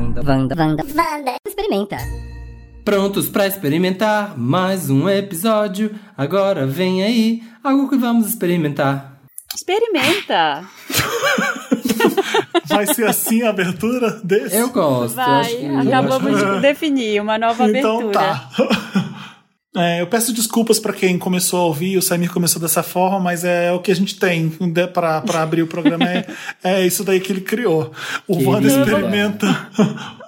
Wanda, Wanda, Wanda, Wanda. Experimenta. Prontos pra experimentar mais um episódio? Agora vem aí algo que vamos experimentar. Experimenta. Vai ser assim a abertura desse? Eu gosto. Vai, acho que- acabamos eu acho- de definir uma nova Então abertura. tá. É, eu peço desculpas pra quem começou a ouvir, o Samir começou dessa forma, mas é o que a gente tem pra abrir o programa. É, é isso daí que ele criou. O Querida. Wanda experimenta.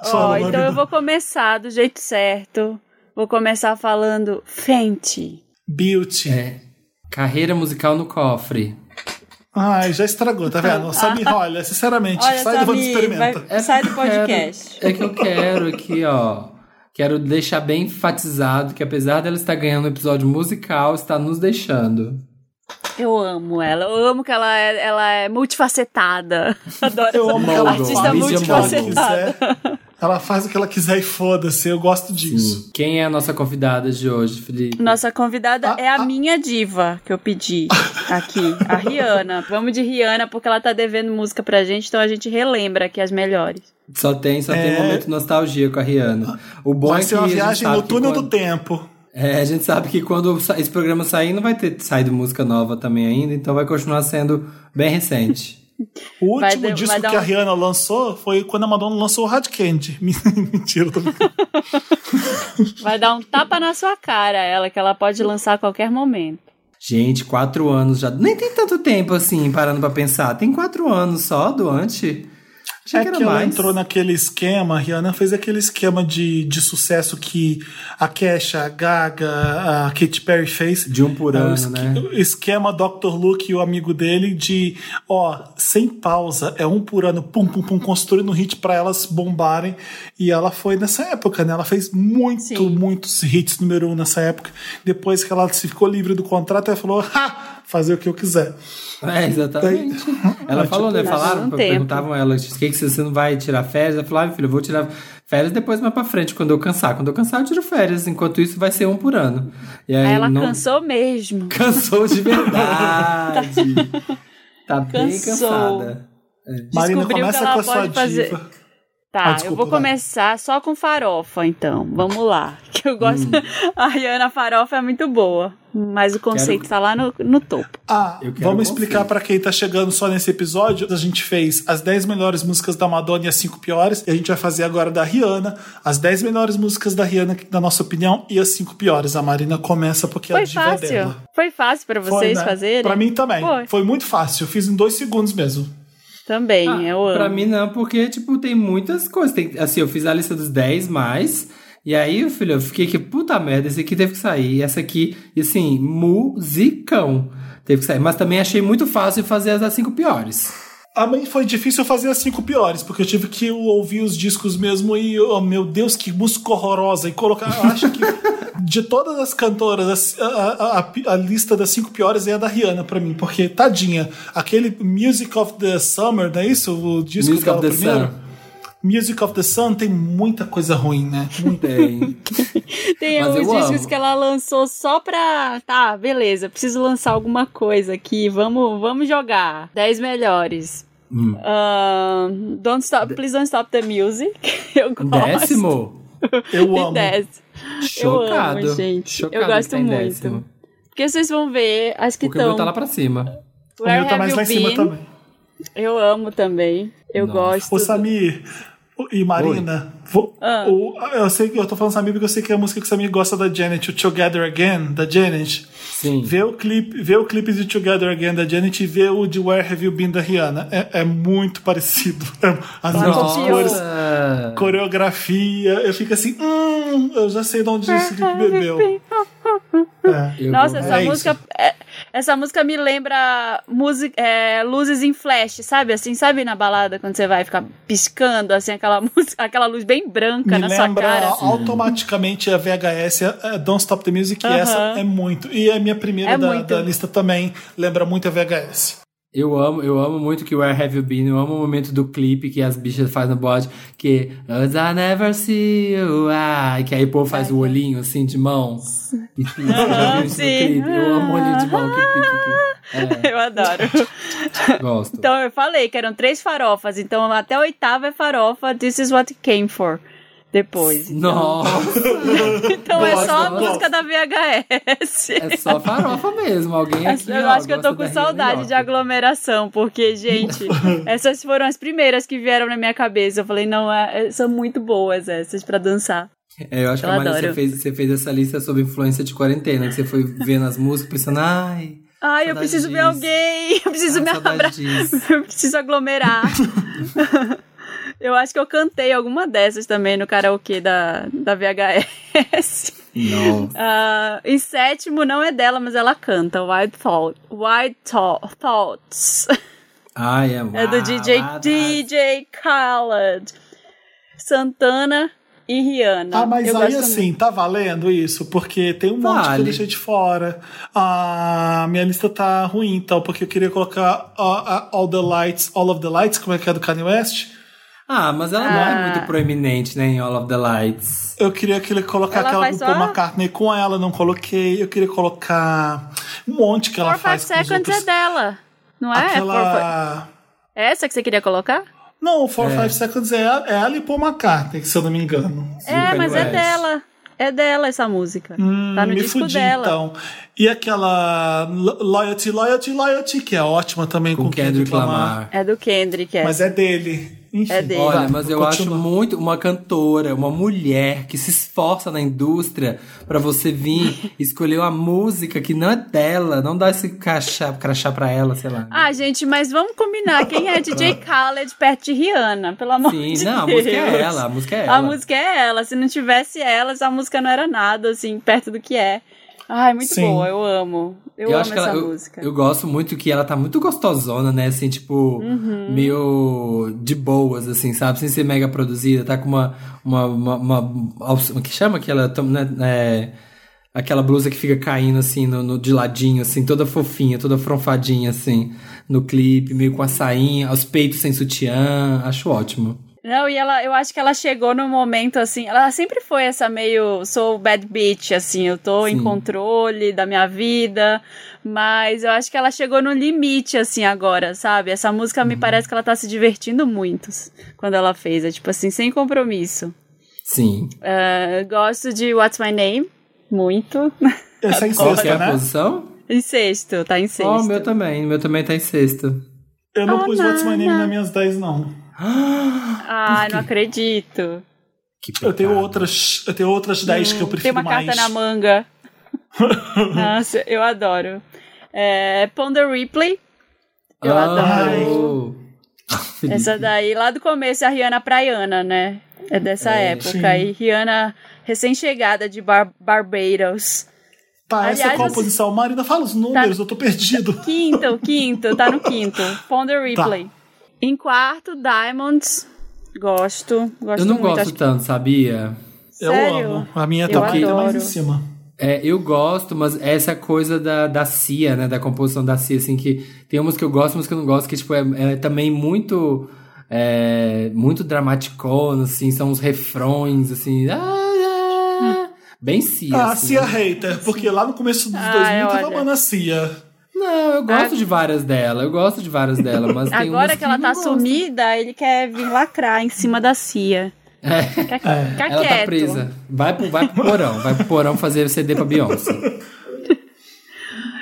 Ó, Fala, então eu vou começar do jeito certo. Vou começar falando Fenty. Beauty. É. Carreira musical no cofre. Ai, já estragou, tá vendo? Samir, olha, sinceramente, Olha, sai do Wanda Samir, experimenta. vai- sai do que podcast. é que eu quero aqui, ó. Quero deixar bem enfatizado que apesar dela estar ganhando um episódio musical, está nos deixando. Eu amo ela. Eu amo que ela é, ela é multifacetada. Adoro Eu essa amo artista ela multifacetada. Ela faz o que ela quiser e foda-se. Eu gosto disso. Quem é a nossa convidada de hoje, Felipe? Nossa convidada Ah, é a ah. minha diva que eu pedi aqui, a Rihanna. Vamos de Rihanna porque ela tá devendo música pra gente, então a gente relembra aqui as melhores. Só tem, só tem É. momento nostalgia com a Rihanna. O bom Vai é que ser uma viagem no túnel quando- do tempo. É, a gente sabe que quando esse programa sair, não vai ter saído música nova também ainda, então vai continuar sendo bem recente. O Vai último dar- disco que a um- Rihanna lançou foi quando a Madonna lançou o Hard Candy. Mentira, tô. Vai dar um tapa na sua cara, ela, que ela pode lançar a qualquer momento. Gente, quatro anos já. Nem tem tanto tempo assim, parando pra pensar. Tem quatro anos só do antes. Achei É que era que ela mais. entrou naquele esquema, a Rihanna fez aquele esquema de, de sucesso que a Kesha, a Gaga, a Katy Perry fez. De um por É, ano, né? o Esquema Dr. Luke e o amigo dele de, ó, sem pausa, é um por ano, pum, pum, pum, construindo hit pra elas bombarem. E ela foi nessa época, né? Ela fez muito, Sim. muitos hits número um nessa época. Depois que ela se ficou livre do contrato, ela falou, ha, fazer o que eu quiser. É, exatamente. Ela falou, né? Tá Falaram, um perguntavam ela, o que, que você, não vai tirar férias? Ela falou, ah, meu filho, eu vou tirar férias depois mais pra frente, quando eu cansar. Quando eu cansar, eu tiro férias. Enquanto isso, vai ser um por ano. E aí, ela não... cansou mesmo. Cansou de verdade. tá bem Cansou. cansada. Marina, Descobriu que começa ela com a sua pode fazer- diva. Tá, Ah, desculpa, eu vou vai. começar só com farofa, então. Vamos lá. Que eu gosto. Hum. A Rihanna farofa é muito boa. Mas o conceito Quero- tá lá no, no topo. Ah, Eu quero vamos explicar pra quem tá chegando só nesse episódio. A gente fez as 10 melhores músicas da Madonna e as 5 piores. E a gente vai fazer agora da Rihanna, as 10 melhores músicas da Rihanna, na nossa opinião, e as 5 piores. A Marina começa porque a Foi diva é fácil. dela. Foi fácil pra Foi, vocês né? fazerem? Pra mim também. Foi. Foi. muito fácil. Eu fiz em dois segundos mesmo. Também, Ah, eu amo. Pra mim não, porque, tipo, tem muitas coisas. Tem, assim, eu fiz a lista dos 10 mais. E aí, filho, eu fiquei que, puta merda, esse aqui teve que sair. E essa aqui, e assim, musicão. Teve que sair. Mas também achei muito fácil fazer as 5 piores. A mim foi difícil fazer as cinco piores, porque eu tive que ouvir os discos mesmo e, oh meu Deus, que música horrorosa. E colocar. Eu acho que de todas as cantoras, a, a- a- a lista das cinco piores é a da Rihanna pra mim, porque tadinha. Aquele Music of the Summer, não é isso? O disco Music dela of the primeiro? Sun. Music of the Sun tem muita coisa ruim, né? Muita. Tem. Tem uns discos amo. que ela lançou só pra. Tá, beleza, preciso lançar alguma coisa aqui. Vamos, vamos jogar. 10 melhores. Hum. Ahn, don't stop, please don't stop the music. Eu gosto. Décimo? Eu amo. 10. Chocado. Eu amo, gente. Chocado eu gosto tá muito. décimo. Porque vocês vão ver as que Porque o meu estão. tá lá pra cima. O meu tá mais lá em cima também. Eu amo também. Eu Nossa. gosto. Ô, Samir e Marina, vou- Ah. o- eu sei que eu tô falando Samir porque eu sei que é a música que o Samir gosta da Janet, o Together Again, da Janet. Sim. Vê o clipe, vê o clipe de Together Again da Janet e vê o de Where Have You Been da Rihanna. É, é muito parecido. As mesmas cores, coreografia. Eu fico assim, hum, eu já sei de onde esse clipe bebeu. É. Nossa, essa É isso. música. é- essa música me lembra music, é, luzes em flash, sabe? Assim, sabe na balada quando você vai ficar piscando, assim, aquela, música, aquela luz bem branca Me na sua cara. automaticamente a VHS, é Don't Stop the Music, e Aham. essa é muito. E a minha primeira É da, da lista também lembra muito a VHS. Eu amo, eu amo muito que Where Have You Been, eu amo o momento do clipe que as bichas fazem no bode, que As I never see you, ah, que aí o povo faz o olhinho assim de mão. E Sim. Eu amo o olhinho de mão que pica aqui. Eu adoro. É, gosto. Então eu falei que eram três farofas, então até a oitava é farofa, This is what it came for. Depois. Então, Nossa, então é só a música da VHS. é só farofa mesmo, alguém aqui, eu ó, acho que eu tô com da saudade de aglomeração, porque, gente, essas foram as primeiras que vieram na minha cabeça. Eu falei, não, é- é- são muito boas essas pra dançar. É, eu acho que Eu a Maria, você fez, você fez essa lista sobre influência de quarentena, que você foi vendo as músicas pensando, ai, Ai, eu preciso ver disso. alguém, eu preciso ai me abraçar, disso. eu preciso aglomerar. Eu acho que eu cantei alguma dessas também no karaokê da, da VHS. Nossa. Ah, em sétimo, não é dela, mas ela canta, Wild, Thought, Wild Thou- Thoughts. Ai, é, É do DJ, ah, DJ Khaled. Santana e Rihanna. Ah, mas Eu aí assim, tá valendo isso? Porque tem um monte que eu Vale. deixei de fora. A minha lista tá ruim, então, porque eu queria colocar a- a- All the Lights, All of the Lights, como é que é do Kanye West? Ah, mas ela não Ah. é muito proeminente, né, em All of the Lights. Eu queria que ele colocar Ela aquela do Paul só- McCartney com ela, não coloquei. Eu queria colocar um monte que ela Four Five faz com os Seconds outros. é dela. Não é? Fi- Aquela... É essa que você queria colocar? Não, o Four É. Five Seconds é, é ela e Paul McCartney, se eu não me engano. É, mas é dela. É dela essa música. tá no Hum, me disco fudi, dela. então. E aquela Lo- Loyalty, Loyalty, Loyalty, que é ótima também com, Com Kendrick Lamar. É do Kendrick, é. Mas é dele. Enfim, É dele. Olha, mas eu continua. acho muito uma cantora, uma mulher que se esforça na indústria pra você vir escolher uma música que não é dela, não dá esse crachá, crachá pra ela, sei lá. Ah, gente, mas vamos combinar. Quem é DJ Khaled perto de Rihanna? Pelo amor Sim, de não, a Deus. música é ela, a música é ela. A música é ela. Se não tivesse elas, a música não era nada, assim, perto do que é. Ai, muito Sim. boa, eu amo. Eu, amo acho que essa ela, eu, música. eu gosto muito que ela tá muito gostosona, né? Assim, tipo, Uhum. meio de boas, assim, sabe? Sem ser mega produzida. Tá com uma. Uma. uma, uma, alça- que chama aquela. Né, é, aquela blusa que fica caindo, assim, no, no- de ladinho, assim, toda fofinha, toda fronfadinha, assim, no clipe, meio com a sainha, os peitos sem sutiã. Acho ótimo. Não, e ela, eu acho que ela chegou num momento assim. Ela sempre foi essa meio. Sou bad bitch, assim. Eu tô em Sim. controle da minha vida. Mas eu acho que ela chegou no limite, assim, agora, sabe? Essa música Uhum. me parece que ela tá se divertindo muito quando ela fez. É tipo assim, sem compromisso. Sim. Ah, gosto de What's My Name? Muito. Essa é em é sexta, a né? posição? em sexto, tá em sexto. Ó, o meu também. O meu também tá em sexto. Eu não Oh, pus What's My Name nas minhas 10, não. Ah, não acredito. Que Eu tenho outras, eu tenho outras 10 que eu Tem prefiro uma mais. carta na manga. Nossa, eu adoro. É, Ponder Ripley. Eu Ah, adoro. Felipe. Essa daí, lá do começo, é a Rihanna Praiana, né? É dessa É, época. sim. aí Rihanna, recém-chegada de Bar Barbados. Tá, essa é Aliás, qual você- posição? Marina, fala os números, eu tô perdido. Quinto, quinto, tá no quinto. Ponder Ripley. Em quarto, Diamonds. Gosto. Gosto Eu não muito. gosto acho que- tanto, sabia? Eu Sério? amo. A minha Eu tá ainda mais em cima. É, eu gosto, mas essa coisa da, da Cia, né? Da composição da Cia, assim, que tem umas que eu gosto, umas que eu não gosto, que, tipo, é, é também muito. É, muito dramaticona, assim, são os refrões, assim. ah, ah, bem Cia. Ah, assim, Cia né? hater, porque lá no começo dos Ai, 2000 tava olha. amando a Cia. Não, eu gosto de várias dela, eu gosto de várias dela, mas tem Agora umas que ela tá sumida, ele quer vir lacrar em cima da Cia. É, Fica, fica ela tá quieto. presa. Vai pro, vai pro porão, vai pro porão fazer CD pra Beyoncé.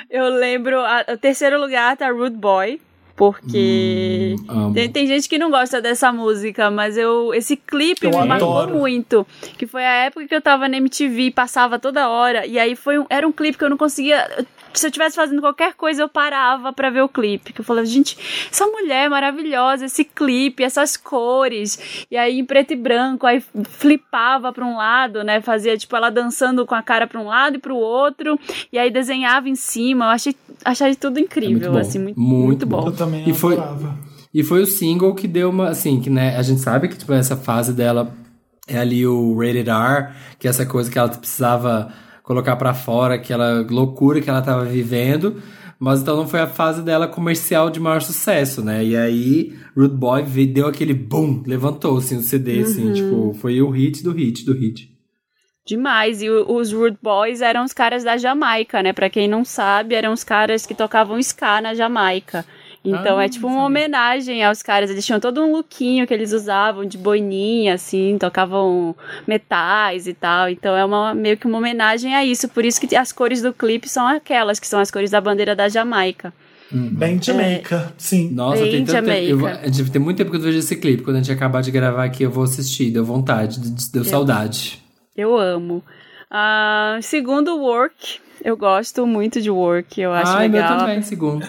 Eu lembro, a- o terceiro lugar tá Rude Boy, porque Hum, tem, tem gente que não gosta dessa música, mas eu esse clipe Eu me marcou adoro. muito, que foi a época que eu tava na MTV, passava toda hora, e aí foi um, era um clipe que eu não conseguia se eu estivesse fazendo qualquer coisa, eu parava pra ver o clipe. Que eu falava, gente, essa mulher é maravilhosa, esse clipe, essas cores. E aí, em preto e branco, aí flipava pra um lado, né? Fazia, tipo, ela dançando com a cara pra um lado e pro outro. E aí desenhava em cima. Eu achei, achei tudo incrível, bom. assim, muito, Muito muito bom. bom. Eu também E foi- adorava. E foi o single que deu uma, assim, que né, a gente sabe que tipo, essa fase dela é ali o Rated R, que é essa coisa que ela precisava colocar pra fora, aquela loucura que ela tava vivendo, Mas então não foi a fase dela comercial de maior sucesso, né? E aí, Rude Boy deu aquele boom, levantou assim o CD, Uhum. assim, tipo, foi o hit do hit do hit. Demais. E os Rude Boys eram os caras da Jamaica, né? Pra quem não sabe, eram os caras que tocavam ska na Jamaica. Então Ah, é tipo uma homenagem aos caras. Eles tinham todo um lookinho que eles usavam de boininha, assim, tocavam metais e tal. Então é uma, meio que uma homenagem a isso. Por isso que as cores do clipe são aquelas, que são as cores da bandeira da Jamaica. Bem Jamaica, sim. Nossa, Bem tem tanto tempo. Eu, tem muito tempo que eu não vejo esse clipe. Quando a gente acabar de gravar aqui, eu vou assistir. Deu vontade, deu saudade. Eu amo. Ah, segundo, Work. Eu gosto muito de Work. Eu acho Ai, meu legal. também, segundo.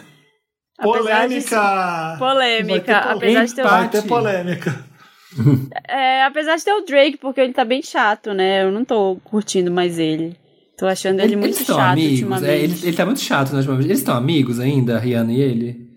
De Polêmica! Polêmica, apesar de ter o- Vai ter polêmica. É, apesar de ter o Drake, porque ele tá bem chato, né? Eu não tô curtindo mais ele. Tô achando ele, muito eles estão chato amigos. ultimamente. É, ele, ele tá muito chato, né? ultimamente. Eles estão amigos ainda, a Rihanna e ele?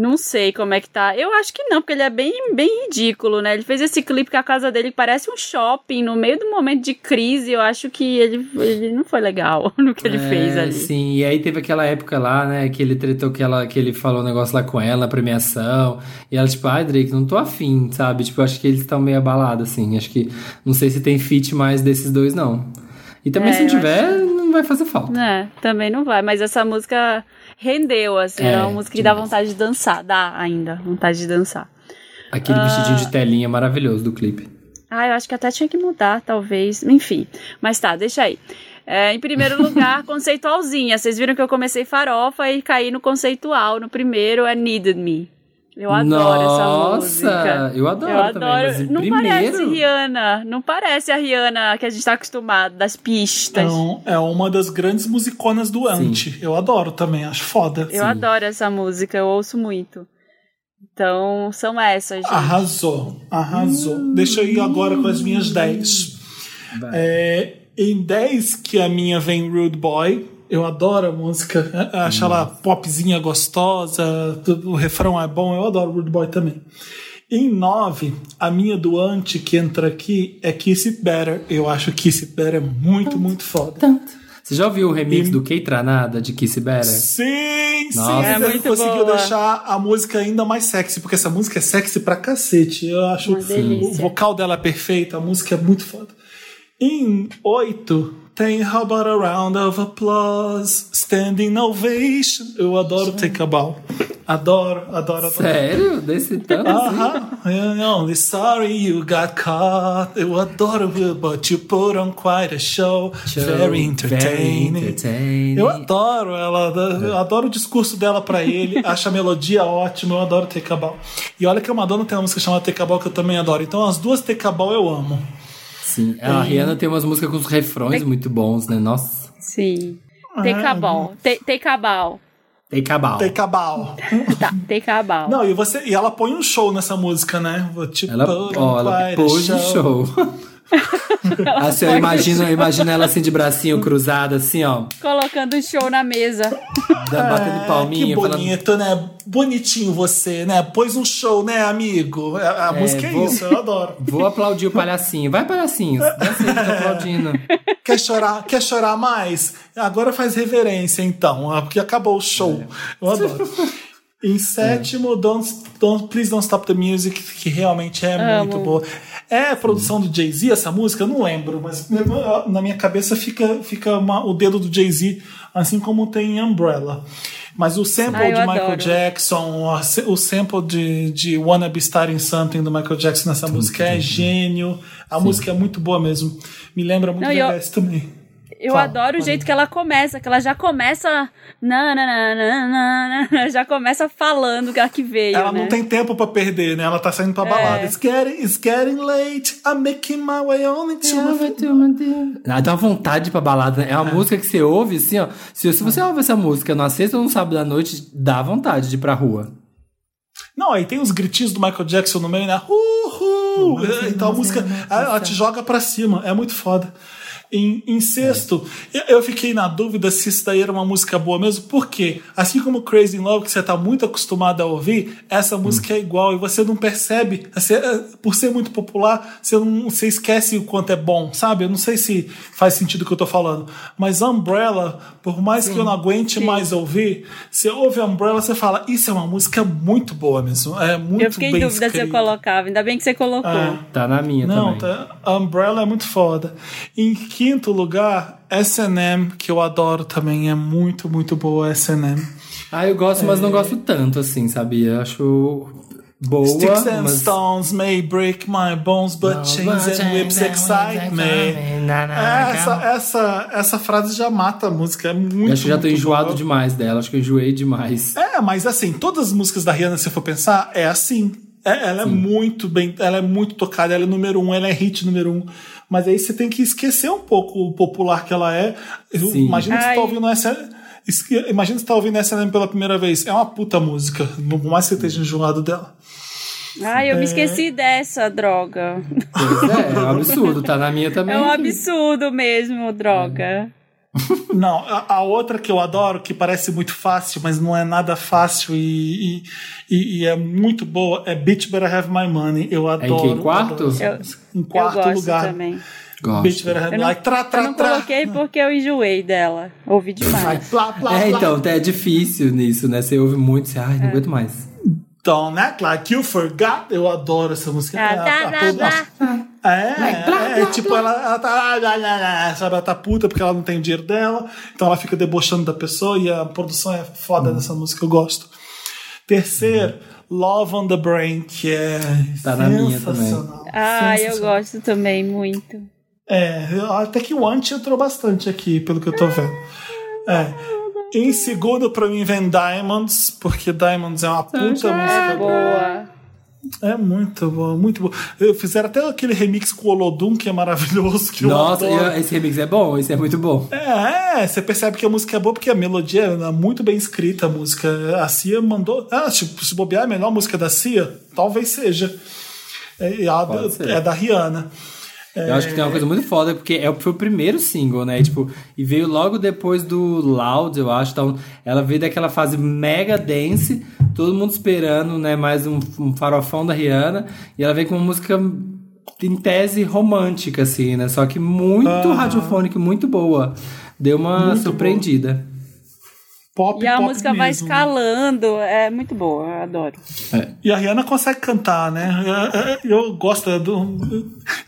Não sei como é que tá. Eu acho que não, porque ele é bem, bem ridículo, né? Ele fez esse clipe com a casa dele que parece um shopping no meio do momento de crise. Eu acho que ele, ele não foi legal no que ele É, fez ali. Sim, e aí teve aquela época lá, né, que ele tretou que, ela, que ele falou um negócio lá com ela premiação. E ela, tipo, ai, Drake, não tô afim, sabe? Tipo, acho que eles estão meio abalados, assim. Acho que. Não sei se tem feat mais desses dois, não. E também, É, se não tiver, não vai fazer falta. É, também não vai. Mas essa música rendeu, assim. É, é uma música que dá vontade de dançar. Dá ainda vontade de dançar. Aquele Ah. vestidinho de telinha maravilhoso do clipe. Ah, eu acho que até tinha que mudar, talvez. Enfim. Mas tá, deixa aí. É, em primeiro lugar, conceitualzinha. Vocês viram que eu comecei farofa e caí no conceitual. No primeiro é Needed Me. Eu adoro essa Nossa, música. eu adoro Eu também, adoro. mas em não parece primeiro- Rihanna. Não parece a Rihanna que a gente tá acostumado, das pistas. Então, é uma das grandes musiconas do Anti. Eu adoro também, acho foda. eu sim. adoro essa música, eu ouço muito. Então, são essas, gente. Arrasou, arrasou. Deixa eu ir agora com as minhas 10. Vai. É, em 10, que a minha vem Rude Boy. Eu adoro a música. Acho ela popzinha gostosa. O refrão é bom. Eu adoro Rude Boy também. Em 9, a minha do Anti que entra aqui é Kiss It Better. Eu acho Kiss It Better muito, muito foda. Você já ouviu o remix E- do Keitranada de Kiss Better? Sim, Nossa. sim. É Ele muito conseguiu boa. deixar a música ainda mais sexy, porque essa música é sexy pra cacete. Eu acho o vocal dela é perfeito, a música é muito foda. Em oito, tem How About a Round of Applause, Standing Ovation. Eu adoro Take a Bow. Adoro, adoro, adoro. Sério? Desse tanto? Aham, I'm only sorry you got caught. Eu adoro but you put on quite a show. Show, Very entertaining. very entertaining. Eu adoro ela, eu adoro o discurso dela pra ele, acho a melodia ótima, eu adoro Take a Bow. E olha que a Madonna tem uma música chamada Take a Bow que eu também adoro. Então as duas Take a Bow eu amo. Sim. A Rihanna tem umas músicas com os refrões muito bons, né? Nossa. Sim. Take a ball. Take, take a ball. Tem cabal. Take a Bow. Tá, take a ball. Não, e, você, e ela põe um show nessa música, né? Vou te Ela, ó, ela a pôs de show. assim, eu imagino, eu imagino ela assim de bracinho cruzado, assim, ó, Colocando um show na mesa. da- batendo É, palminha, que falando. bonito, né? Bonitinho você, né? Pôs um show, né, amigo? A, a música é vou- isso, eu adoro. Vou aplaudir o palhacinho. Vai, palhacinho. Tá aplaudindo. Quer chorar? Quer chorar mais? Agora faz reverência, então, ah, porque acabou o show. Eu adoro. Em sétimo, don't, don't, Please Don't Stop the Music, que realmente é muito boa. É a produção do Jay-Z essa música? Eu não lembro, mas na minha cabeça fica, fica uma- o dedo do Jay-Z, assim como tem em Umbrella. Mas o sample Ah, de Michael adoro. Jackson, o sample de, de Wanna Be Starting Something do Michael Jackson nessa música é gênio. A música é muito boa mesmo. Me lembra muito Não, e eu- também. Eu Fala, adoro o jeito que ela começa, que ela já começa. Na, na, na, na, na, na, já começa falando que ela que veio. Ela né? não tem tempo pra perder, né? Ela tá saindo pra balada. É. It's, getting, it's getting late. I'm making my way only to Ah, dá uma vontade de ir pra balada, né? É uma música que você ouve, assim, ó. Se, se você ouve essa música numa sexta ou no sábado à noite, dá vontade de ir pra rua. Não, aí tem os gritinhos do Michael Jackson no meio, né? Uhul! É, Então a música, ela ela te joga pra cima. É muito foda. Em, em sexto, eu- eu fiquei na dúvida se isso daí era uma música boa mesmo, porque, assim como Crazy in Love, que você tá muito acostumado a ouvir, essa música é igual e você não percebe. Você, eh, por ser muito popular, você, não, você esquece o quanto é bom, sabe? Eu não sei se faz sentido o que eu tô falando. Mas Umbrella, por mais que eu não aguente mais ouvir, você ouve Umbrella, você fala, isso é uma música muito boa mesmo. É muito Eu fiquei em bem dúvida se eu colocava. Ainda bem que você colocou. É. Tá na minha Não, também. tá, a Umbrella é muito foda. Em quinto lugar, S&M, que eu adoro também, é muito, muito boa S&M. Ah, eu gosto, mas É. não gosto tanto, assim, sabia? Acho boa, Sticks and mas... stones may break my bones, but chains and whips excite me. Essa, essa, essa frase já mata a música, é muito Eu acho que já tô enjoado boa. demais dela, acho que eu enjoei demais. É, mas assim, todas as músicas da Rihanna, se for pensar, é assim. É, ela é muito bem, ela é muito tocada, ela é número um, ela é hit número um. Mas aí você tem que esquecer um pouco o popular que ela é. Imagina que você tá ouvindo essa. es- Imagina que você tá ouvindo essa pela primeira vez. É uma puta música, por mais que você esteja enjoado dela. Ai, eu me É. esqueci dessa droga. Pois é, é um absurdo, tá na minha também. É um absurdo mesmo, droga. Não, a, a outra que eu adoro, que parece muito fácil, mas não é nada fácil e, e, e- e é muito boa, é Bitch Better Have My Money. Eu adoro. em quarto? adoro essa Eu-. Em Eu quarto gosto lugar. também. Gosto. Bitch Better Have Eu My não, Like, tra, tra, eu não tra. coloquei porque eu enjoei dela. Ouvi demais. Plá, plá, É, plá. então, é difícil nisso, né? Você ouve muito, você, ai, não aguento mais. Don't act like you forgot. Eu adoro essa música. Ah, É, tá, a- blá, a- blá. É, é, é, tipo, ela, ela tá, sabe, ela tá puta porque ela não tem o dinheiro dela, então ela fica debochando da pessoa e a produção é foda dessa música, eu gosto. Terceiro, Love on the Brain, que é Tá na minha sensacional. Ah, eu gosto também muito. É, até que o Ant entrou bastante aqui, pelo que eu tô vendo. É. Em segundo, pra mim, vem Diamonds, porque Diamonds é uma puta música Boa. É muito bom, muito bom. Eu fizeram até aquele remix com o Olodum, que é maravilhoso. Que Nossa, esse remix é bom, esse é muito bom. É, é, você percebe que a música é boa porque a melodia é muito bem escrita. A música. A Cia mandou. Ah, tipo, se bobear a melhor música da Cia, talvez seja. É, é a- é da Rihanna. Eu acho que tem uma coisa muito foda, porque é, foi o primeiro single, né? Tipo, e veio logo depois do Loud, eu acho. Então, ela veio daquela fase mega dance, todo mundo esperando, né? Mais um, um farofão da Rihanna. E ela veio com uma música em tese romântica, assim, né? Só que muito radiofônica, muito boa. Deu uma Muito surpreendida. Pop, E a pop música vai mesmo. escalando. É muito boa, eu adoro. E a Rihanna consegue cantar, né? Eu, eu gosto do.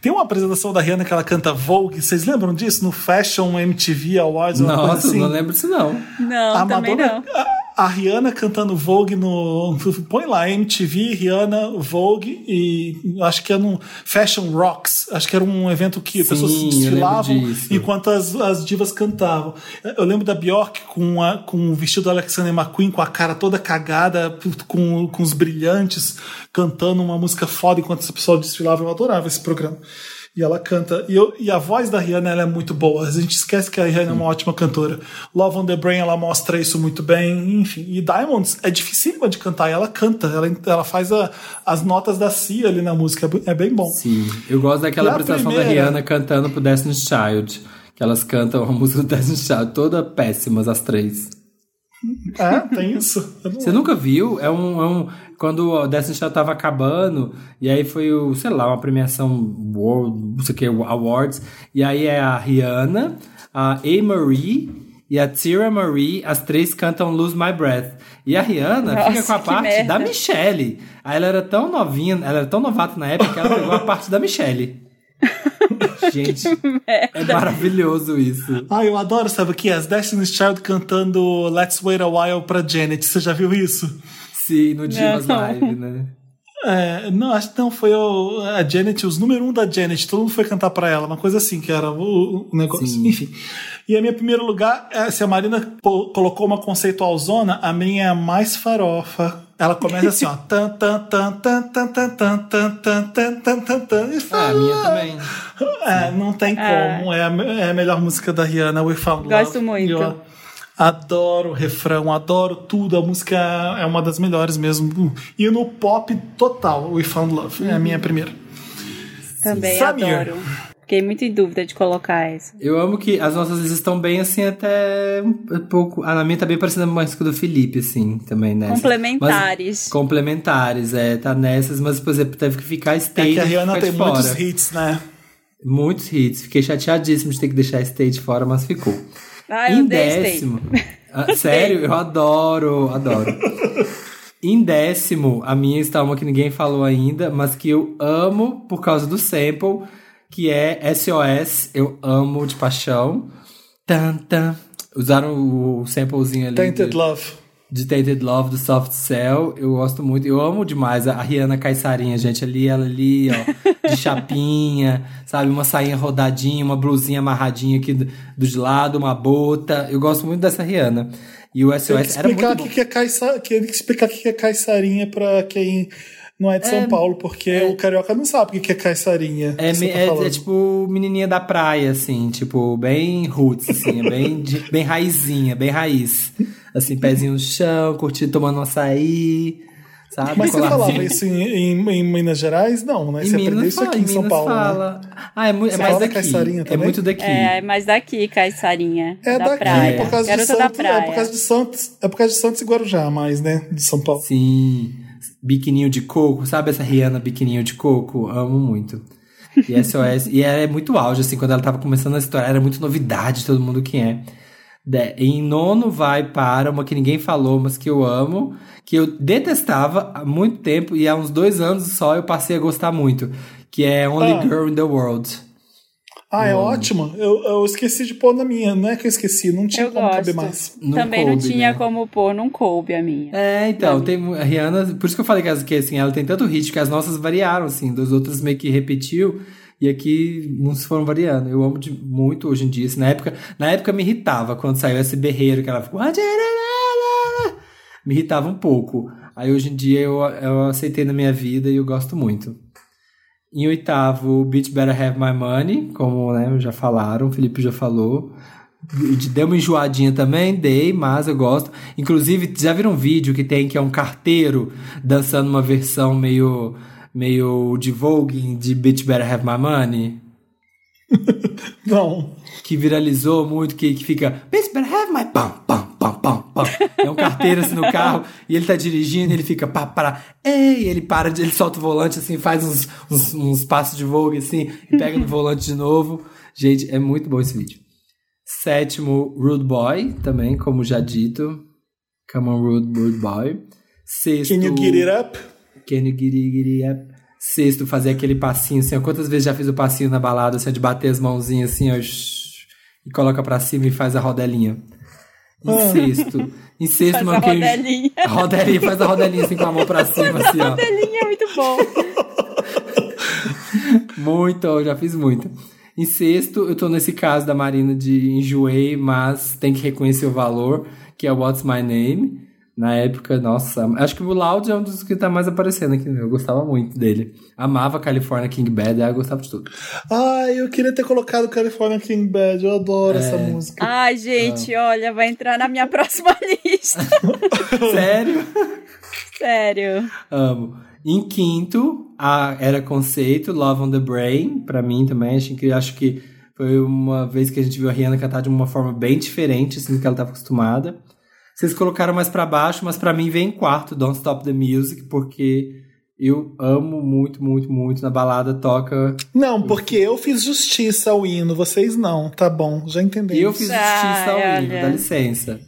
Tem uma apresentação da Rihanna que ela canta Vogue. Vocês lembram disso? No Fashion MTV Awards? Nossa, assim? não lembro disso não. Não, a também Madonna, não. A, a Rihanna cantando Vogue no. Põe lá, MTV, Rihanna, Vogue e acho que é no Fashion Rocks. Acho que era um evento que Sim, pessoas desfilavam enquanto as, as divas cantavam. Eu lembro da Bjork com, a, com o vestido da Alexander McQueen, com a cara toda cagada, com, com os brilhantes, cantando uma música foda enquanto esse pessoal desfilava. Eu adorava esse programa. E ela canta. E, eu- e a voz da Rihanna é muito boa. A gente esquece que a Rihanna é uma ótima cantora. Love on the Brain ela mostra isso muito bem. Enfim. E Diamonds é dificílima de cantar. E ela canta. Ela, ela faz a- as notas da Cia ali na música. É É bem bom. Sim, eu gosto daquela E apresentação da primeira? Rihanna cantando pro Destiny's Child. Que elas cantam a música do Destiny's Child, toda péssimas, as três. É, tem isso. Você nunca viu? É um. É um quando o Destiny's Child tava acabando, e aí foi o, sei lá, uma premiação World, não sei o que, Awards, e aí é a Rihanna, a A-Marie e a Tira Marie, as três cantam Lose My Breath. E a Rihanna Nossa, fica com a parte merda. da Michelle. Aí ela era tão novinha, ela era tão novata na época que ela pegou a parte da Michelle. Gente, é maravilhoso isso. Ah, eu adoro, sabe o que? As Destiny's Child cantando Let's Wait a While pra Janet. Você já viu isso? Sim, no Divas Não. Live, né? É, não, acho que não, foi o- a Janet, os número um da Janet, todo mundo foi cantar pra ela, uma coisa assim, que era o, o negócio. Sim. Enfim. E a minha primeiro lugar, é, se a Marina colocou uma conceitual zona, a minha é a mais farofa. Ela começa assim, ó. Tan, tan, tan, tan, tan, tan, tan, tan, tan, tan, tan, tan, tan, e Ah, a fala. minha também. É, não tem É. como. É é a melhor música da Rihanna, We Found Love. Gosto muito. Adoro o refrão, adoro tudo. A música é uma das melhores mesmo. E no pop total, We Found Love. É a minha primeira. Também Samir. adoro. Fiquei muito em dúvida de colocar essa. Eu amo que as nossas listas estão bem assim, até um pouco. A minha tá bem parecida mais com a do Felipe, assim, também, né? Complementares. complementares, é, tá nessas, mas, por exemplo, teve que ficar É stage. que a Rihanna tem de muitos fora. hits, né? Muitos hits. Fiquei chateadíssimo de ter que deixar stage fora, mas ficou. Ah, eu em décimo. Ah, sério, eu adoro, adoro. em décimo, a minha está uma que ninguém falou ainda, mas que eu amo por causa do sample, que é SOS. Eu amo de paixão. Tan, tan. Usaram o samplezinho ali. Tainted de, Love. De Tainted Love do Soft Cell. Eu gosto muito. Eu amo demais a Rihanna Caiçarinha, gente. Ali, ela ali, ó. De chapinha, sabe? Uma sainha rodadinha, uma blusinha amarradinha aqui do, do de lado, uma bota. Eu gosto muito dessa Rihanna. E o Tem que SOS era explicar muito o bom. que que é caiça... Tem que explicar o que que é caiçarinha pra quem não é de São Paulo, porque o carioca não sabe o que que é caiçarinha. É, tá é- é tipo menininha da praia, assim, tipo, bem roots, assim, é bem, de- bem raizinha, bem raiz. Assim, pezinho no chão, curtindo, tomando um açaí, sabe? Mas você falava isso em, em- em Minas Gerais? Não, né? Em Você aprendeu Minas isso fala, aqui em em São Minas Paulo. né? fala. Ah, é, mu- é mais daqui. caiçarinha É muito daqui. É, mas daqui, Caiçarinha. É da daqui, praia. por causa de Garota da Santos. praia. É por causa de Santos. É por causa de Santos e Guarujá, mais, né? De São Paulo. Sim. Biquininho de coco, sabe essa Rihanna biquininho de coco? Amo muito. E SOS. e ela é muito auge, assim, quando ela tava começando a história, era muito novidade, todo mundo que é. De- em nono vai para uma que ninguém falou, mas que eu amo, que eu detestava há muito tempo, e há uns dois anos só eu passei a gostar muito. Que é Only Ah. Girl in the World. Ah, é ótimo. Eu, eu esqueci de pôr na minha. Não é que eu esqueci, não tinha Eu como caber gosto. mais. Não Também não coube, tinha né? como pôr, não coube a minha. É, então, tem a Rihanna, por isso que eu falei que, as- que assim, ela tem tanto hit que as nossas variaram, assim, dos outros meio que repetiu, e aqui uns foram variando. Eu amo de, muito hoje em dia, assim, na época, na época me irritava quando saiu esse berreiro que ela ficou me irritava um pouco. Aí hoje em dia eu, eu aceitei na minha vida e eu gosto muito. Em oitavo, Bitch Better Have My Money, como né, já falaram, o Felipe já falou. De- Deu uma enjoadinha também, dei, mas eu gosto. Inclusive, já viram um vídeo que tem que é um carteiro dançando uma versão meio, meio de Vogue de Bitch Better Have My Money? Não. que viralizou muito, que, que fica Bitch, better have my pam, pam, pam. É um carteiro assim no carro e ele tá dirigindo ele fica pá, para, ei, ele para, ele solta o volante assim, faz uns, uns, uns passos de vogue assim e pega no volante de novo. Gente, é muito bom esse vídeo. Sétimo, Rude Boy, também, como já dito. Come on, Rude, rude Boy. Sexto, Can you get it up? Can you get it, get it up? Sexto, fazer aquele passinho assim, ó. Quantas vezes já fiz o passinho na balada, assim, de bater as mãozinhas assim, ó, e coloca pra cima e faz a rodelinha. Em sexto. Em sexto, Faz a rodelinha. A rodelinha, faz a rodelinha assim com a mão pra cima, assim, ó. Rodelinha é muito bom. Muito, eu já fiz muito. Em sexto, eu tô nesse caso da Marina de enjoei, mas tem que reconhecer o valor, que é o What's My Name. Na época, nossa, acho que o Loud é um dos que tá mais aparecendo aqui no meu. Eu gostava muito dele. Amava California King Bad, eu gostava de tudo. Ah, eu queria ter colocado California King Bad. Eu adoro essa É. música. Ai, gente, olha, vai entrar na minha próxima lista. Sério? Sério. Amo. Em quinto, a, era conceito, Love on the Brain, pra mim também. Acho que, acho que foi uma vez que a gente viu a Rihanna cantar de uma forma bem diferente, assim, do que ela estava acostumada. Vocês colocaram mais pra baixo, mas pra mim vem em quarto, Don't Stop the Music, porque eu amo muito, muito, muito. Na balada toca. Não, porque eu fiz justiça ao hino, vocês não. Tá bom, já entendi. Eu fiz justiça ao Ai, hino, olha. dá licença.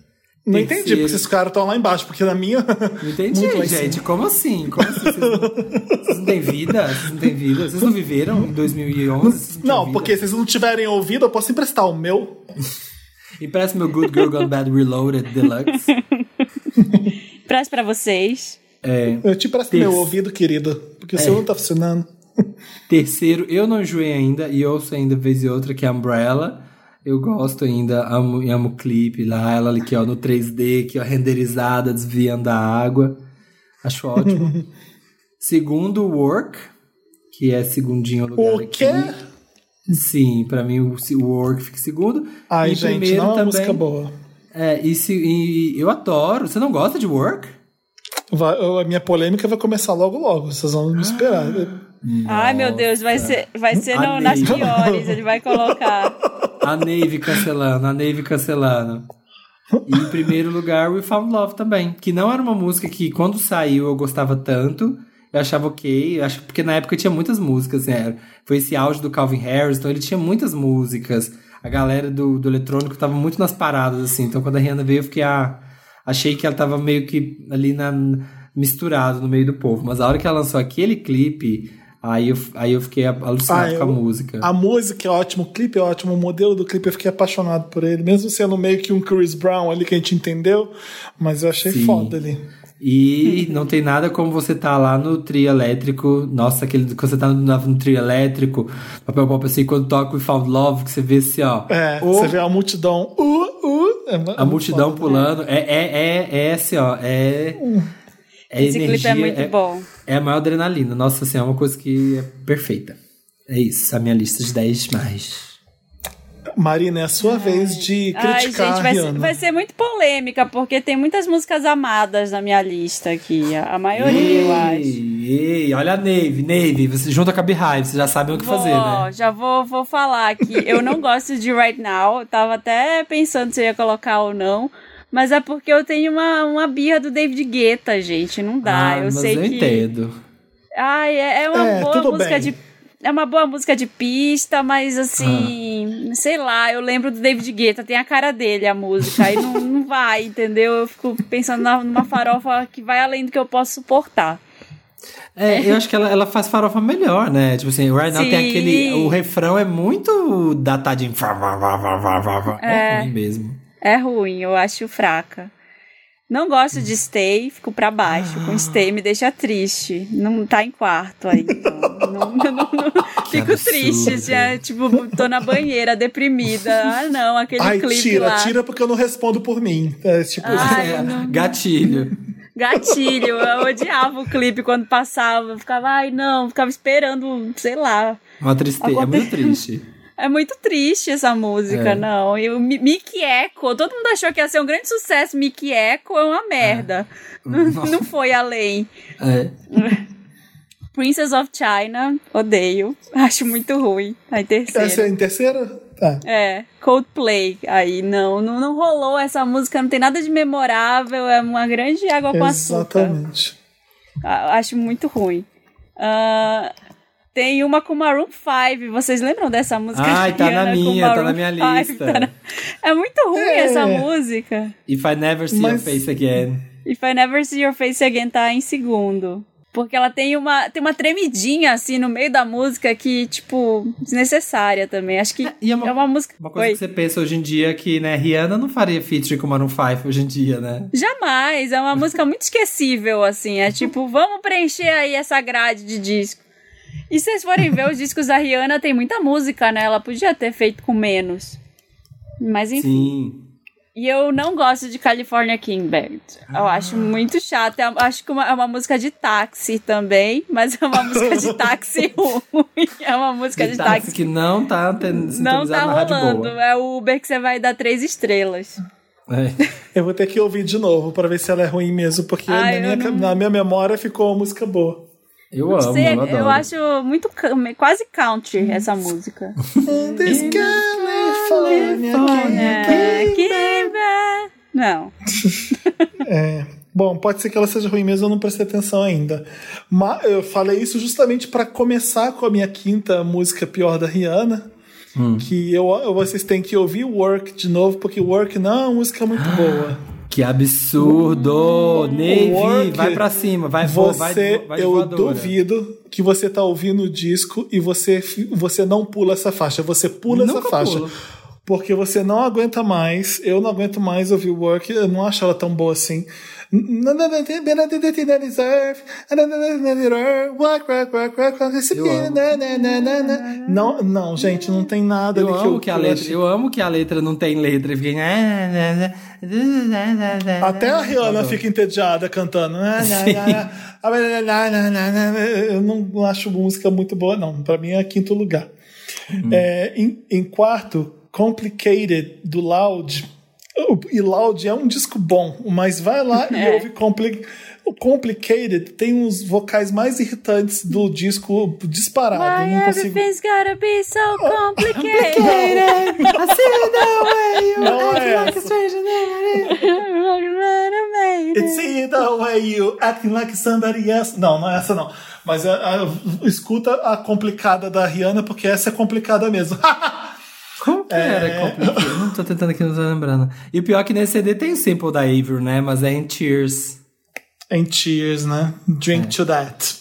Não Terceiro. entendi, porque esses caras estão lá embaixo, porque na minha. Não entendi, gente. Como assim? Como assim? Vocês não, vocês não têm vida? Vocês não têm vida? Vocês não viveram em 2011? Vocês tinham Não, vida? porque se vocês não tiverem ouvido, eu posso emprestar o meu. Empresta meu Good Girl Gone Bad Reloaded Deluxe. Presta pra vocês. É, Eu te Terça. meu ouvido, querido. Porque o seu não tá funcionando. terceiro, eu não enjoei ainda e ouço ainda vez e outra, que é Umbrella. Eu gosto ainda, amo, amo o clipe lá, ela ali aqui, ó, no 3D, aqui, ó, renderizada, desviando da água. Acho ótimo. Segundo, Work, que é segundinho lugar O aqui. Sim, pra mim o, o Work fica segundo. Ai, e gente, primeiro não é uma também. música boa. É, e, se, e eu adoro. Você não gosta de Work? Vai- a minha polêmica vai começar logo logo. Vocês vão me esperar. Ai, meu Deus, vai ser, vai ser no- nas piores, ele vai colocar. A Navy cancelando, a Navy cancelando. E em primeiro lugar, We Found Love também. Que não era uma música que, quando saiu, eu gostava tanto. Eu achava ok. Eu acho porque na época tinha muitas músicas, né? Foi esse auge do Calvin Harris, então ele tinha muitas músicas. A galera do, do eletrônico tava muito nas paradas, assim. Então quando a Rihanna veio, eu fiquei, ah, achei que ela tava meio que ali na, misturado no meio do povo. Mas a hora que ela lançou aquele clipe, aí eu, aí eu fiquei alucinado Ah, com a eu- música. A música é ótima, o clipe é ótimo, o modelo do clipe eu fiquei apaixonado por ele, mesmo sendo meio que um Chris Brown ali que a gente entendeu, mas eu achei Sim. foda ali. E não tem nada como você tá lá no trio elétrico. Nossa, aquele quando você tá no, no trio elétrico, papel pop assim, quando toca o Found Love, que você vê assim, ó. É, o- você vê a multidão, uh, uh, é a multidão foda. pulando. É, é, é, é assim, ó. É. é Esse clipe é muito bom. É a maior adrenalina. Nossa, assim, é uma coisa que é perfeita. É isso, a minha lista de 10 mais. Marina, é a sua vez de Ai, criticar gente, vai a ser, vai ser muito polêmica, porque tem muitas músicas amadas na minha lista aqui. A a maioria, eu acho. Ei, ei, olha a Navy, Navy, você junta com a Beehive, vocês já sabem o que Vou, fazer, né? Já vou, vou falar aqui. Eu não gosto de Right Now. Eu tava até pensando se eu ia colocar ou não. Mas é porque eu tenho uma, uma birra do David Guetta, gente. Não dá. ah, eu mas sei eu que. entendo. Ai, é, é uma É, boa música bem. de. É uma boa música de pista, mas assim, sei lá, eu lembro do David Guetta, tem a cara dele a música, aí não, não vai, entendeu? Eu fico pensando numa farofa que vai além do que eu posso suportar. É, eu acho que ela, ela faz farofa melhor, né? Tipo assim, Right Now tem aquele. O refrão é muito datadinho. Vá. É ruim mesmo. É ruim, eu acho fraca. Não gosto de Stay, fico pra baixo. Com Stay me deixa triste. Não tá em quarto aí, então. Não, não, não- fico absurdo. triste, já, tipo, tô na banheira, deprimida. Ah, não, aquele Ai, clipe tira, lá. tira porque eu não respondo por mim. É, tipo, Ai, É, não- Gatilho. Gatilho, eu odiava o clipe quando passava. Eu ficava, ai, não, ficava esperando, sei lá. Uma tristeza. É muito triste. É muito triste essa música, É. não. E o Mi- Mickey Echo, todo mundo achou que ia ser um grande sucesso. Mickey Echo é uma merda. Não, não foi além. É. Princess of China, odeio. Acho muito ruim. Aí terceira. essa é em terceira? Tá. É, Coldplay. Aí não, não, não rolou essa música, não tem nada de memorável, é uma grande água com açúcar. Exatamente. A- Acho muito ruim. Ah, tem uma com Maroon 5. Vocês lembram dessa música? Ai, tá na Rihanna com minha, tá na minha 5? lista. Tá na- É muito ruim É. essa música. If I never see your Mas- face again. If I Never See Your Face Again tá em segundo. Porque ela tem uma, tem uma tremidinha assim no meio da música que, tipo, desnecessária também. Acho que E é uma- música. Uma coisa Oi. que você pensa hoje em dia é que, né, Rihanna não faria featuring com Maroon 5 hoje em dia, né? Jamais, é uma música muito esquecível, assim. É tipo, vamos preencher aí essa grade de disco. E se vocês forem ver os discos da Rihanna, tem muita música, né? Ela podia ter feito com menos. Mas enfim. Sim. E eu não gosto de California King Band. Eu acho muito chato. Eu acho que uma- é uma música de táxi também, mas é uma música de táxi ruim. É uma música de, De táxi táxi que não tá não tá rolando. boa. É o Uber que você vai dar três estrelas. É. Eu vou ter que ouvir de novo pra ver se ela é ruim mesmo, porque Ai, na, minha, não- na minha memória ficou uma música boa. Eu Não amo, sei, eu adoro. eu acho muito quase country essa música. This California Band. Não. É, bom, pode ser que ela seja ruim mesmo, eu não prestei atenção ainda. Mas eu falei isso justamente para começar com a minha quinta música pior da Rihanna. Hum. Que eu, eu- vocês têm que ouvir Work de novo, porque Work não é uma música muito boa. Que absurdo! Navy, Work, vai pra cima, vai vo- vai, Você, vai de eu voadora. duvido que você tá ouvindo o disco e você, você não pula essa faixa. Você pula Nunca essa faixa. pulo. Porque você não aguenta mais, eu não aguento mais ouvir Work, eu não acho ela tão boa assim. Não, não, gente, não tem nada Eu ali que amo eu, que a letra, eu amo que a letra não tem letra e fica. Até a Rihanna fica entediada cantando. Eu não acho música muito boa, não. Pra mim é quinto lugar. É, em, em quarto, Complicated, do Loud. E Loud é um disco bom, mas vai lá e É. ouve Compli o Complicated tem uns vocais mais irritantes do disco disparado. Why não consigo... everything's gotta be so Oh, complicated. Não é essa. It's either way you acting like somebody else. Não, não é essa não. Mas a- a- escuta a complicada da Rihanna, porque essa é complicada mesmo. Como que era? complicado? Eu Não tô tentando aqui, não tô lembrando. E o pior é que nesse CD tem o sample da Avril, né? Mas é em Tears. And Cheers, né? Drink to that.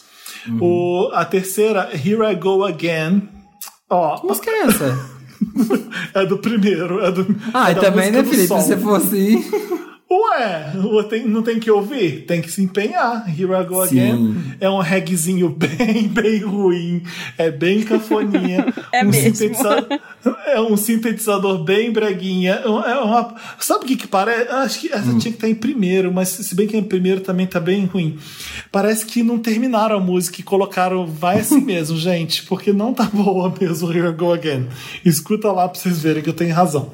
O, a terceira, Here I Go Again. Ó, Que música é essa? é do primeiro. É do, Ah, é e também, né, Felipe? Se você fosse. Ué, ué, não tem que ouvir? Tem que se empenhar. Here I Go Sim. Again é um reggaezinho bem, bem ruim. É bem cafoninha. É um mesmo. sintetizador- é um sintetizador bem breguinha. É uma, sabe o que que parece? Acho que essa tinha que estar em primeiro, mas se bem que em primeiro também tá bem ruim. Parece que não terminaram a música e colocaram vai assim mesmo, gente, porque não tá boa mesmo Here I Go Again. Escuta lá pra vocês verem que eu tenho razão.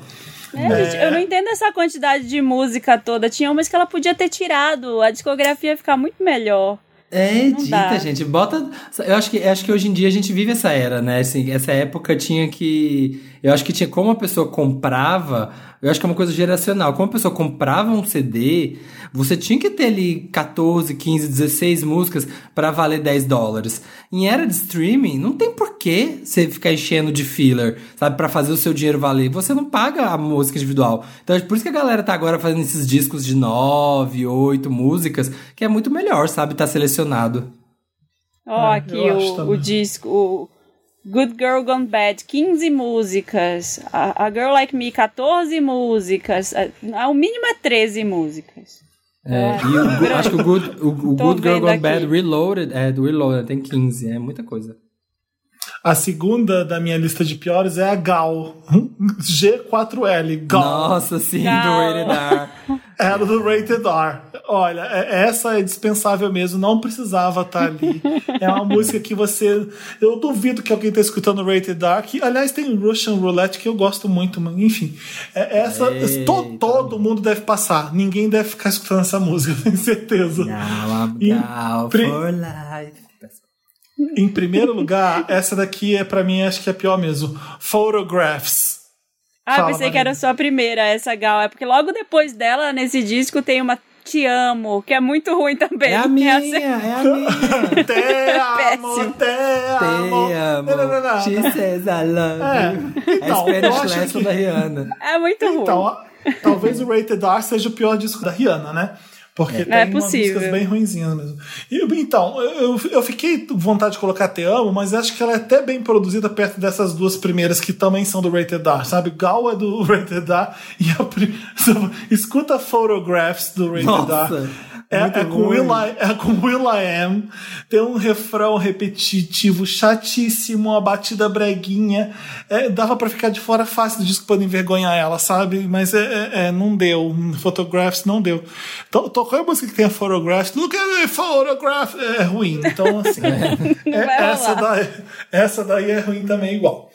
É, gente, eu não entendo essa quantidade de música toda. Tinha umas que ela podia ter tirado. A discografia ia ficar muito melhor. É, edita, gente. Bota. Eu acho que, acho que hoje em dia a gente vive essa era, né? Assim, essa época tinha que. Eu acho que tinha. Como a pessoa comprava. Eu acho que é uma coisa geracional. Como a pessoa comprava um CD, você tinha que ter ali 14, 15, 16 músicas pra valer 10 dólares. Em era de streaming, não tem porquê você ficar enchendo de filler, sabe? Pra fazer o seu dinheiro valer. Você não paga a música individual. Então é por isso que a galera tá agora fazendo esses discos de 9, 8 músicas, que é muito melhor, sabe? Tá selecionado. Ó, É, aqui o, o disco. O Good Girl Gone Bad, 15 músicas. A, a Girl Like Me, 14 músicas. A, o mínimo é 13 músicas. É, e o, acho que o Good, o, o Good Girl Gone aqui. Bad Reloaded, é, do Reloaded, tem 15, é muita coisa. A segunda da minha lista de piores é a Gal. G4L. Gal. Nossa, sim, Gal. do Rated R. Era do Rated R. Olha, é- essa é dispensável mesmo, não precisava estar ali. É uma música que você. Eu duvido que alguém tá escutando Rated R. Que, aliás, tem Russian Roulette que eu gosto muito, mas enfim. É- essa. To- todo mundo deve passar. Ninguém deve ficar escutando essa música, tenho certeza. Gal, gal pri- for life. Em primeiro lugar, essa daqui é pra mim, acho que é a pior mesmo. Photographs. Ah, Fala, pensei que era Marina. só a primeira, essa Gal. É porque logo depois dela, nesse disco, tem uma Te Amo, que é muito ruim também. É a É minha, a se- é a minha. Te amo, te amo. Te amo. Não, não, não. She says I love É, you. então, é eu Spanish acho Lesson que- da Rihanna. É muito ruim. Então, talvez o Rated R seja o pior disco da Rihanna, né? Porque tem É umas possível. músicas bem ruinzinhas mesmo. E, então, eu, eu fiquei com vontade de colocar Te Amo, mas acho que ela é até bem produzida perto dessas duas primeiras que também são do Rated R, sabe? Gal é do Rated R e a escuta Photographs do Rated Nossa, R. É, é com. Will I, é com Will I Am. Tem um refrão repetitivo, chatíssimo, uma batida breguinha. É, dava pra ficar de fora fácil do disco pra envergonhar ela, sabe? Mas é, é- é, não deu. Photographs não deu. To- Tocou a música que tem a Photographs. Look at me, photograph. É ruim. Então, assim. é- essa, daí, essa daí é ruim também, igual.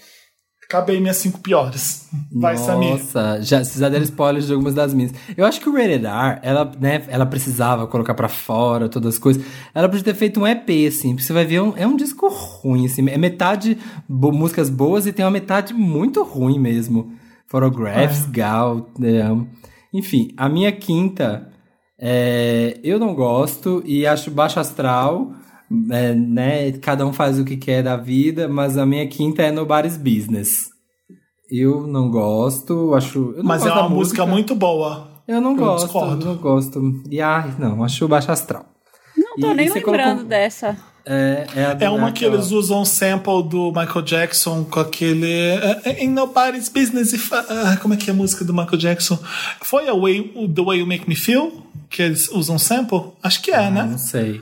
Acabei minhas cinco piores. Vai, Samir. Nossa, já, vocês já deram spoilers de algumas das minhas. Eu acho que o Rated R, ela, né, ela precisava colocar pra fora todas as coisas. Ela podia ter feito um EP, assim, porque você vai ver, é um, é um disco ruim, assim. É metade bo- músicas boas e tem uma metade muito ruim mesmo. Photographs, Gal, né, enfim. A minha quinta, é, eu não gosto e acho baixo astral, é, né? Cada um faz o que quer da vida, mas a minha quinta é Nobody's Business. Eu não gosto, acho. não Mas é gosto da uma música muito boa. Eu não eu gosto, discordo. não gosto. E ai, não, acho baixo astral. Não tô E- nem e lembrando colocou- dessa. É, é, a É uma que eles usam um sample do Michael Jackson com aquele. eh, In nobody's business if. ah, como é que é a música do Michael Jackson? Foi a way, The Way You Make Me Feel? Que eles usam sample? Acho que é, Ah, né? Não sei.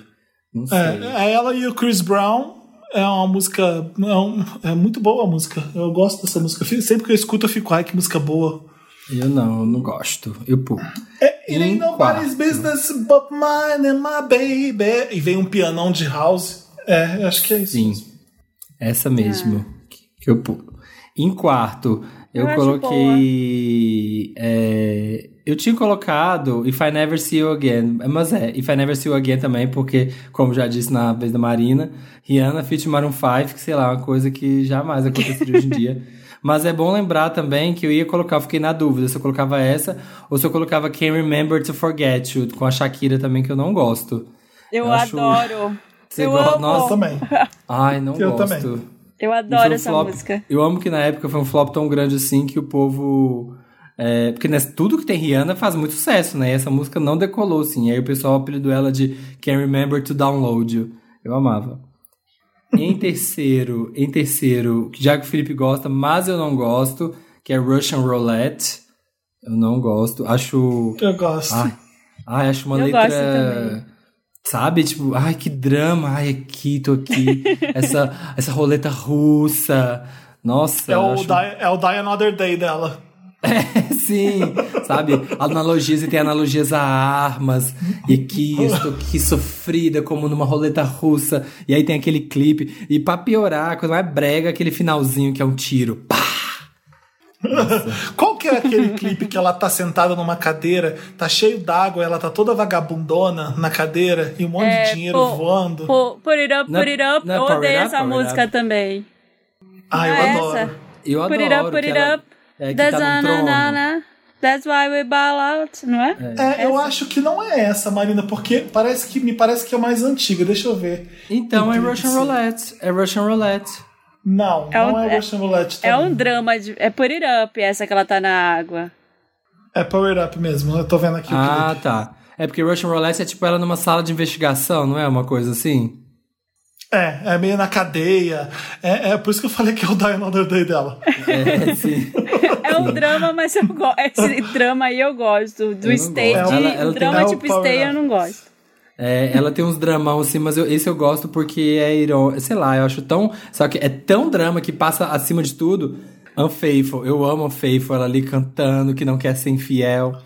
Não sei. É, é ela e o Chris Brown. É uma música. É, um- é muito boa a música. Eu gosto dessa música. Sempre que eu escuto, eu fico, ai, que música boa. Eu não, eu não gosto. Eu pulo. É, It ain't nobody's business but mine and my baby. E vem um pianão de house. É, eu acho que é isso. Sim. Essa mesmo que eu pulo. Em quarto, eu, Eu coloquei. é, Eu tinha colocado If I Never See You Again, mas é, If I Never See You Again também, porque, como já disse na vez da Marina, Rihanna feat Maroon 5, que sei lá, uma coisa que jamais aconteceria hoje em dia. Mas é bom lembrar também que eu ia colocar, eu fiquei na dúvida se eu colocava essa ou se eu colocava Can't Remember to Forget You, com a Shakira também, que eu não gosto. Eu, Eu acho- adoro. Você Eu gosta? amo. Nossa, Também. ai, não Eu gosto. também. Eu adoro um essa flop- música. Eu amo que na época foi um flop tão grande assim que o povo. É, porque nessa- tudo que tem Rihanna faz muito sucesso, né? E essa música não decolou, assim. E aí o pessoal apelidou ela de Can't Remember to Download You. Eu amava. Em terceiro, em terceiro, já que o Felipe gosta, mas eu não gosto, que é Russian Roulette. Eu não gosto. Acho. Eu gosto. Ai, ai acho uma Eu letra. gosto também. Sabe? Tipo, ai, que drama. Ai, aqui, tô aqui. essa, essa roleta russa. Nossa, é, eu o acho... Die, é o Die Another Day dela. Sim, sabe? Analogias e tem analogias a armas. E aqui, eu estou aqui sofrida como numa roleta russa. E aí tem aquele clipe. E pra piorar, a coisa mais brega, aquele finalzinho que é um tiro. Pá! Qual que é aquele clipe que ela tá sentada numa cadeira, tá cheio d'água, ela tá toda vagabundona na cadeira e um monte É, de dinheiro pô, voando? Pô, put it up, put é- it up. não é eu Power odeio It Up, essa música Up? também. Ah, eu Não é adoro. essa? Eu Put adoro. it up, put que it ela- up. É, que That's tá no trono. na-na-na-na. That's why we ball out, não é? É, eu acho que não é essa, Marina, porque parece que me parece que é mais antiga. Deixa eu ver. Então é Russian. Roulette. É Russian Roulette. Não, É não um- é é- Russian Roulette. É também. um drama de. É put it up, essa que ela tá na água. É Power Up mesmo. Eu tô vendo aqui o Ah, tá. É porque Russian Roulette é tipo ela numa sala de investigação, não é uma coisa assim? É, é meio na cadeia. É, é por isso que eu falei que é o Die Another Day dela. É, sim. É um drama, mas eu gosto. Esse drama aí eu gosto. Do Eu stay. gosto. de- Ela- ela tem- drama o tipo stay Up. eu não gosto. É, ela tem uns dramão assim, mas eu- esse eu gosto porque é irônico. Sei lá, eu acho tão. Só que é tão drama que passa acima de tudo. Unfaithful. Eu amo Unfaithful, ela ali cantando, que não quer ser infiel.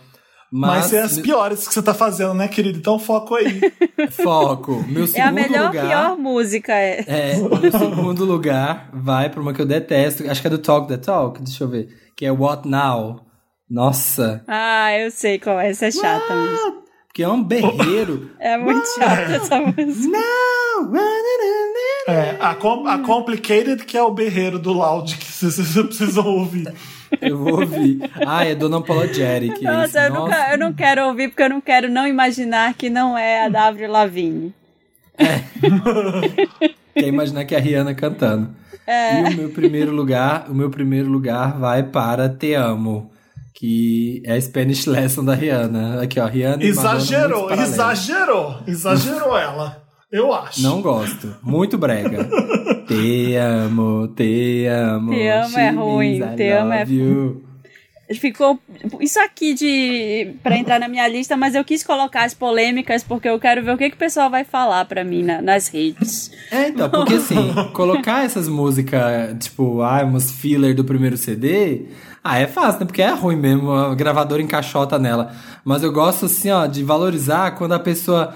Mas, Mas, é as piores que você tá fazendo, né, querido? Então foco aí. foco. Meu É segundo a melhor, lugar. pior música. É. É, o segundo lugar vai pra uma que eu detesto. Acho que é do Talk the Talk, deixa eu ver. Que é What Now. Nossa. Ah, eu sei qual é. Essa é chata mesmo. Porque é um berreiro. É muito chata essa música. Now, É, a, com- a Complicated, que é o berreiro do Loud, que vocês precisam ouvir. Eu vou ouvir. Ah, é Dona Apologetic. é Nossa, isso. eu, Nunca, eu não quero ouvir porque eu não quero não imaginar que não é a Avril Lavigne. Quer imaginar que é a Rihanna cantando. É. E o meu primeiro lugar, o meu primeiro lugar vai para Te Amo, que é a Spanish Lesson da Rihanna. Aqui, ó, Rihanna Madonna, Exagerou, exagerou, exagerou ela. Eu acho. Não gosto. Muito brega. te amo, te amo. Te amo é ruim, I te amo é you. Ficou isso aqui de para entrar na minha lista, mas eu quis colocar as polêmicas porque eu quero ver o que, que o pessoal vai falar pra mim na- nas redes. É, então, porque assim, colocar essas músicas, tipo, ah, umas filler do primeiro CD, ah, é fácil, né? Porque é ruim mesmo, a gravadora encaixota nela. Mas eu gosto, assim, ó, de valorizar quando a pessoa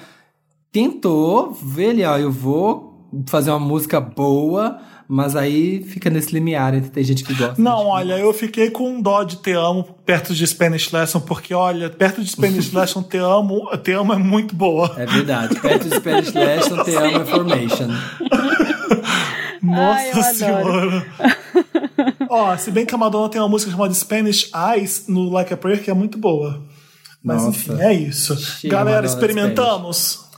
tentou ver ali, ó, eu vou fazer uma música boa, mas aí fica nesse limiar entre tem gente que gosta. Não, olha, eu fiquei com um dó de Te Amo perto de Spanish Lesson, porque, olha, perto de Spanish Lesson, Te Amo, Te Amo é muito boa. É verdade. Perto do Spanish Lesson, Te Amo é Formation. Nossa Ai, senhora. Ó, se bem que a Madonna tem uma música chamada Spanish Eyes no Like a Prayer, que é muito boa. Mas Nossa. enfim, é isso. Chega, Galera, Madonna experimentamos.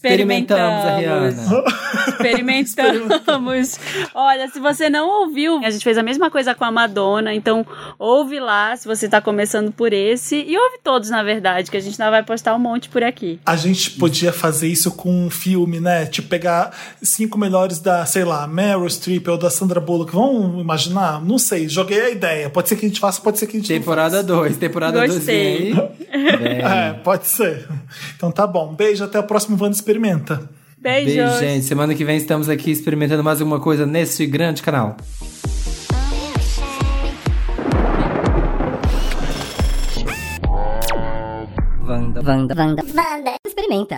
Experimentamos a Rihanna. Experimentamos. Olha, se você não ouviu, a gente fez a mesma coisa com a Madonna, então ouve lá se você tá começando por esse e ouve todos, na verdade, que a gente ainda vai postar um monte por aqui. A gente podia fazer isso com um filme, né? Tipo, pegar cinco melhores da, sei lá, Meryl Streep ou da Sandra Bullock. Vamos imaginar? Não sei, joguei a ideia. Pode ser que a gente faça, pode ser que a gente Temporada 2. Temporada 2 Gostei. vem aí. Vem. não faça. É, pode ser. Então tá bom. Beijo, até o próximo Wanda Experimenta. Beijos. Beijo, gente. Semana que vem estamos aqui experimentando mais alguma coisa nesse grande canal. Vanda, Vanda, Vanda, Vanda. Experimenta.